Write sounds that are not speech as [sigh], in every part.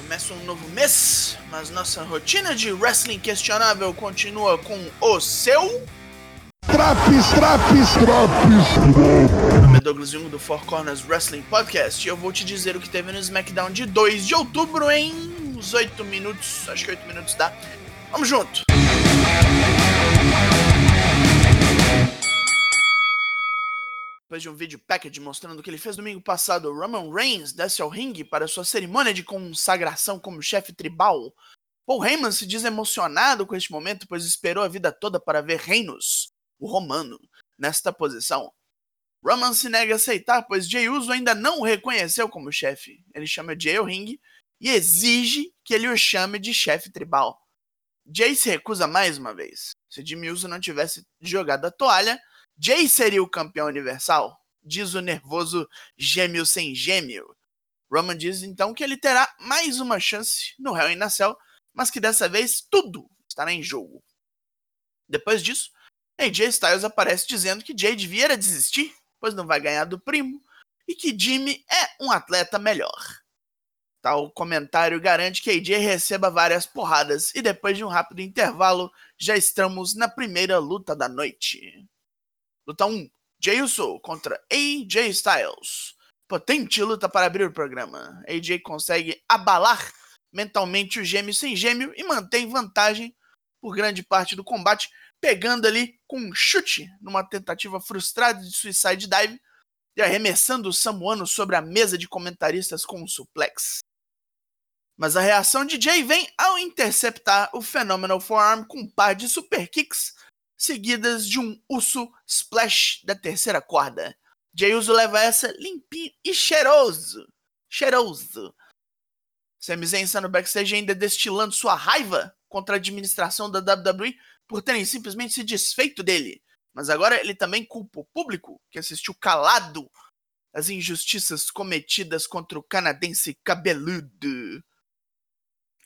Começa um novo mês, mas nossa rotina de wrestling questionável continua com o seu. Traps, traps, traps. Meu nome é Douglas Jung do Four Corners Wrestling Podcast e eu vou te dizer o que teve no SmackDown de 2 de outubro em uns 8 minutos. Acho que 8 minutos dá. Vamos junto! Depois de um vídeo package mostrando que ele fez domingo passado, Roman Reigns desce ao ringue para sua cerimônia de consagração como chefe tribal. Paul Heyman se diz emocionado com este momento, pois esperou a vida toda para ver Reinos, o romano, nesta posição. Roman se nega a aceitar, pois Jey Uso ainda não o reconheceu como chefe. Ele chama Jey ao ringue e exige que ele o chame de chefe tribal. Jay se recusa mais uma vez. Se Jimmy Uso não tivesse jogado a toalha, Jay seria o campeão universal, diz o nervoso gêmeo sem gêmeo. Roman diz então que ele terá mais uma chance no Hell in a Cell, mas que dessa vez tudo estará em jogo. Depois disso, AJ Styles aparece dizendo que Jay devia desistir, pois não vai ganhar do primo, e que Jimmy é um atleta melhor. Tal comentário garante que AJ receba várias porradas, e depois de um rápido intervalo, já estamos na primeira luta da noite. Luta 1: Jey Uso contra AJ Styles. Potente luta para abrir o programa. AJ consegue abalar mentalmente o gêmeo sem gêmeo e mantém vantagem por grande parte do combate, pegando ali com um chute numa tentativa frustrada de suicide dive e arremessando o samuano sobre a mesa de comentaristas com um suplex. Mas a reação de Jay vem ao interceptar o Phenomenal Forearm com um par de super kicks seguidas de um urso splash da terceira corda. Jay Uso leva essa limpinho e cheiroso. Cheiroso. Sami Zayn está no backstage ainda destilando sua raiva contra a administração da WWE por terem simplesmente se desfeito dele. Mas agora ele também culpa o público que assistiu calado as injustiças cometidas contra o canadense cabeludo.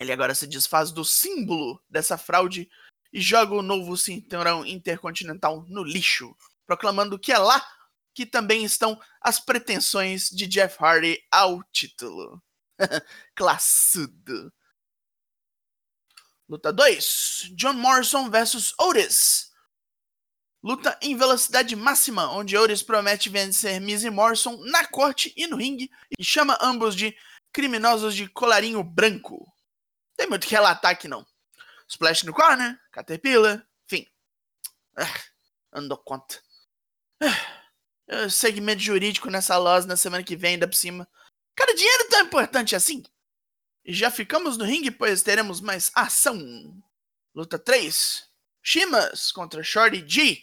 Ele agora se desfaz do símbolo dessa fraude e joga o novo cinturão intercontinental no lixo, proclamando que é lá que também estão as pretensões de Jeff Hardy ao título. [laughs] Classudo. Luta 2: John Morrison versus Otis. Luta em velocidade máxima, onde Otis promete vencer Miz e Morrison na corte e no ringue e chama ambos de criminosos de colarinho branco. Tem muito que relatar aqui não. Splash no corner, Caterpillar, enfim. Ah, andou conta. Ah, segmento jurídico nessa loja na semana que vem, ainda por cima. Cara, dinheiro tão importante assim? Já ficamos no ringue, pois teremos mais ação. Luta 3. Shimas contra Shorty G.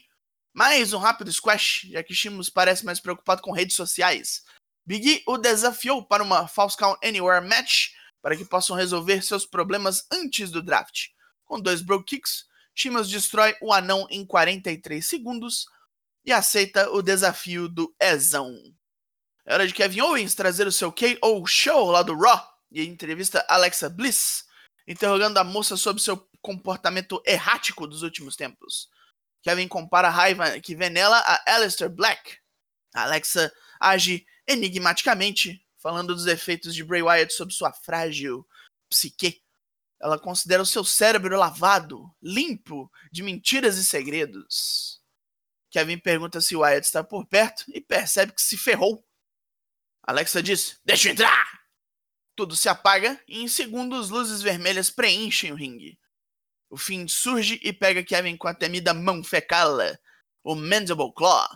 Mais um rápido squash, já que Shimas parece mais preocupado com redes sociais. Big E o desafiou para uma False Count Anywhere match para que possam resolver seus problemas antes do draft. Com dois Bro Kicks, Shimas destrói o anão em 43 segundos e aceita o desafio do Ezão. É hora de Kevin Owens trazer o seu KO Show lá do Raw e entrevista Alexa Bliss, interrogando a moça sobre seu comportamento errático dos últimos tempos. Kevin compara a raiva que vê nela a Aleister Black. Alexa age enigmaticamente, falando dos efeitos de Bray Wyatt sobre sua frágil psique ela considera o seu cérebro lavado, limpo de mentiras e segredos. Kevin pergunta se Wyatt está por perto e percebe que se ferrou. Alexa diz: Deixa eu entrar! Tudo se apaga e em segundos luzes vermelhas preenchem o ringue. O Finn surge e pega Kevin com a temida mão fecala, o Mandible Claw.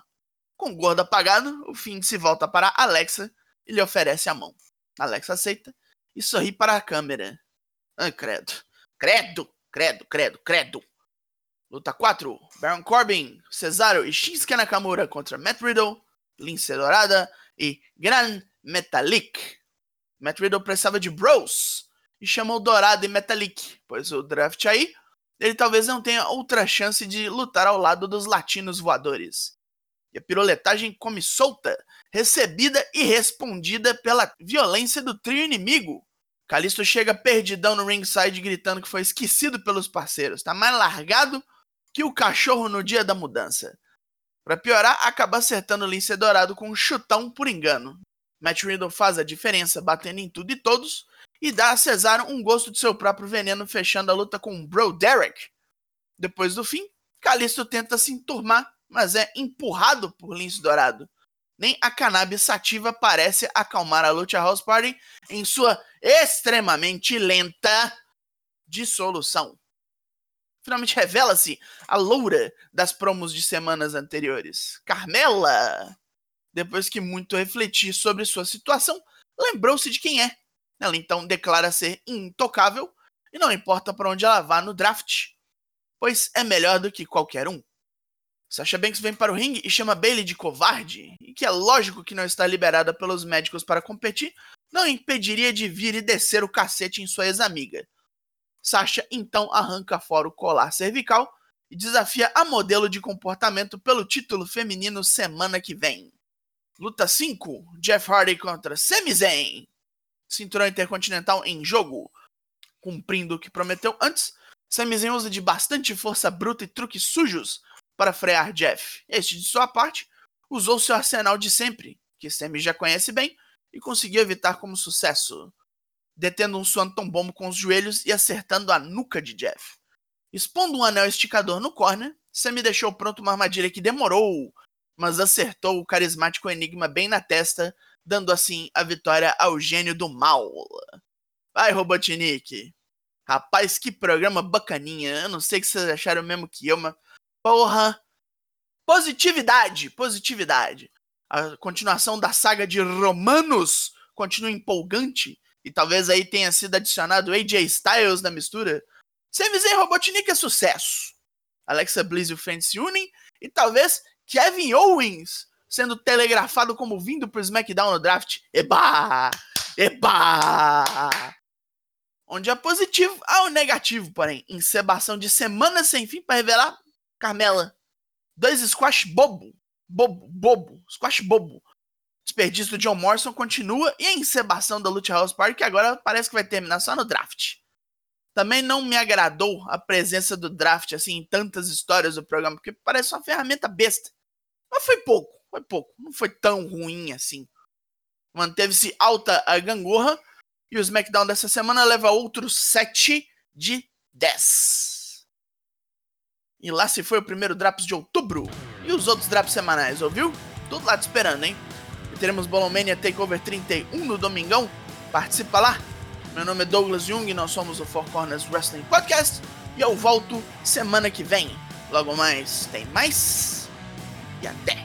Com o gordo apagado, o Finn se volta para Alexa e lhe oferece a mão. Alexa aceita e sorri para a câmera. Ai, credo. Credo, credo, credo, credo. Luta 4. Baron Corbin, Cesaro e Shinsuke Nakamura contra Matt Riddle, Lince Dourada e Gran Metalik. Matt Riddle precisava de bros e chamou Dourado e Metalik, pois o draft aí, ele talvez não tenha outra chance de lutar ao lado dos latinos voadores. E a piroletagem come solta, recebida e respondida pela violência do trio inimigo, Calisto chega perdidão no ringside gritando que foi esquecido pelos parceiros. Tá mais largado que o cachorro no dia da mudança. Para piorar, acaba acertando o Lince Dourado com um chutão por engano. Matt Riddle faz a diferença batendo em tudo e todos e dá a Cesaro um gosto de seu próprio veneno, fechando a luta com Bro Derek. Depois do fim, Kalisto tenta se enturmar, mas é empurrado por Lince Dourado. Nem a cannabis sativa parece acalmar a Lucha House Party em sua extremamente lenta dissolução. Finalmente revela-se a loura das promos de semanas anteriores, Carmela. Depois que muito refletir sobre sua situação, lembrou-se de quem é. Ela então declara ser intocável e não importa para onde ela vá no draft, pois é melhor do que qualquer um. Sasha Banks vem para o ringue e chama Bailey de covarde, e que é lógico que não está liberada pelos médicos para competir, não impediria de vir e descer o cacete em sua ex-amiga. Sasha então arranca fora o colar cervical e desafia a modelo de comportamento pelo título feminino semana que vem. Luta 5: Jeff Hardy contra Sami Zayn. Cinturão Intercontinental em jogo. Cumprindo o que prometeu antes, Sami Zayn usa de bastante força bruta e truques sujos para frear Jeff. Este, de sua parte, usou seu arsenal de sempre, que Sami já conhece bem, e conseguiu evitar como sucesso, detendo um Swanton Bomb com os joelhos e acertando a nuca de Jeff. Expondo um anel esticador no corner, Sami deixou pronto uma armadilha que demorou, mas acertou o carismático Enigma bem na testa, dando assim a vitória ao gênio do mal. Vai, Robotnik! Rapaz, que programa bacaninha. Eu não sei o que vocês acharam mesmo que eu, mas. Porra! Positividade! Positividade! A continuação da saga de Romanos continua empolgante. E talvez aí tenha sido adicionado AJ Styles na mistura. Zayn Robotnik é sucesso. Alexa Bliss e o Fence se unem. E talvez Kevin Owens sendo telegrafado como vindo pro SmackDown no draft. Eba! Eba! Onde é positivo, há o negativo, porém. Encebação de semanas sem fim para revelar Carmela. Dois squash bobo. Bobo, bobo. Squash bobo. Desperdício do John Morrison continua e a encebação da Lucha House Party, que agora parece que vai terminar só no draft. Também não me agradou a presença do draft assim em tantas histórias do programa, porque parece uma ferramenta besta. Mas foi pouco, foi pouco. Não foi tão ruim assim. Manteve-se alta a gangorra e o SmackDown dessa semana leva outros 7 de 10. E lá se foi o primeiro Drops de outubro. E os outros Drops semanais, ouviu? Tudo lá te esperando, hein? E teremos Bolomania Takeover 31 no domingão. Participa lá. Meu nome é Douglas Jung, nós somos o Four Corners Wrestling Podcast. E eu volto semana que vem. Logo mais, tem mais. E até!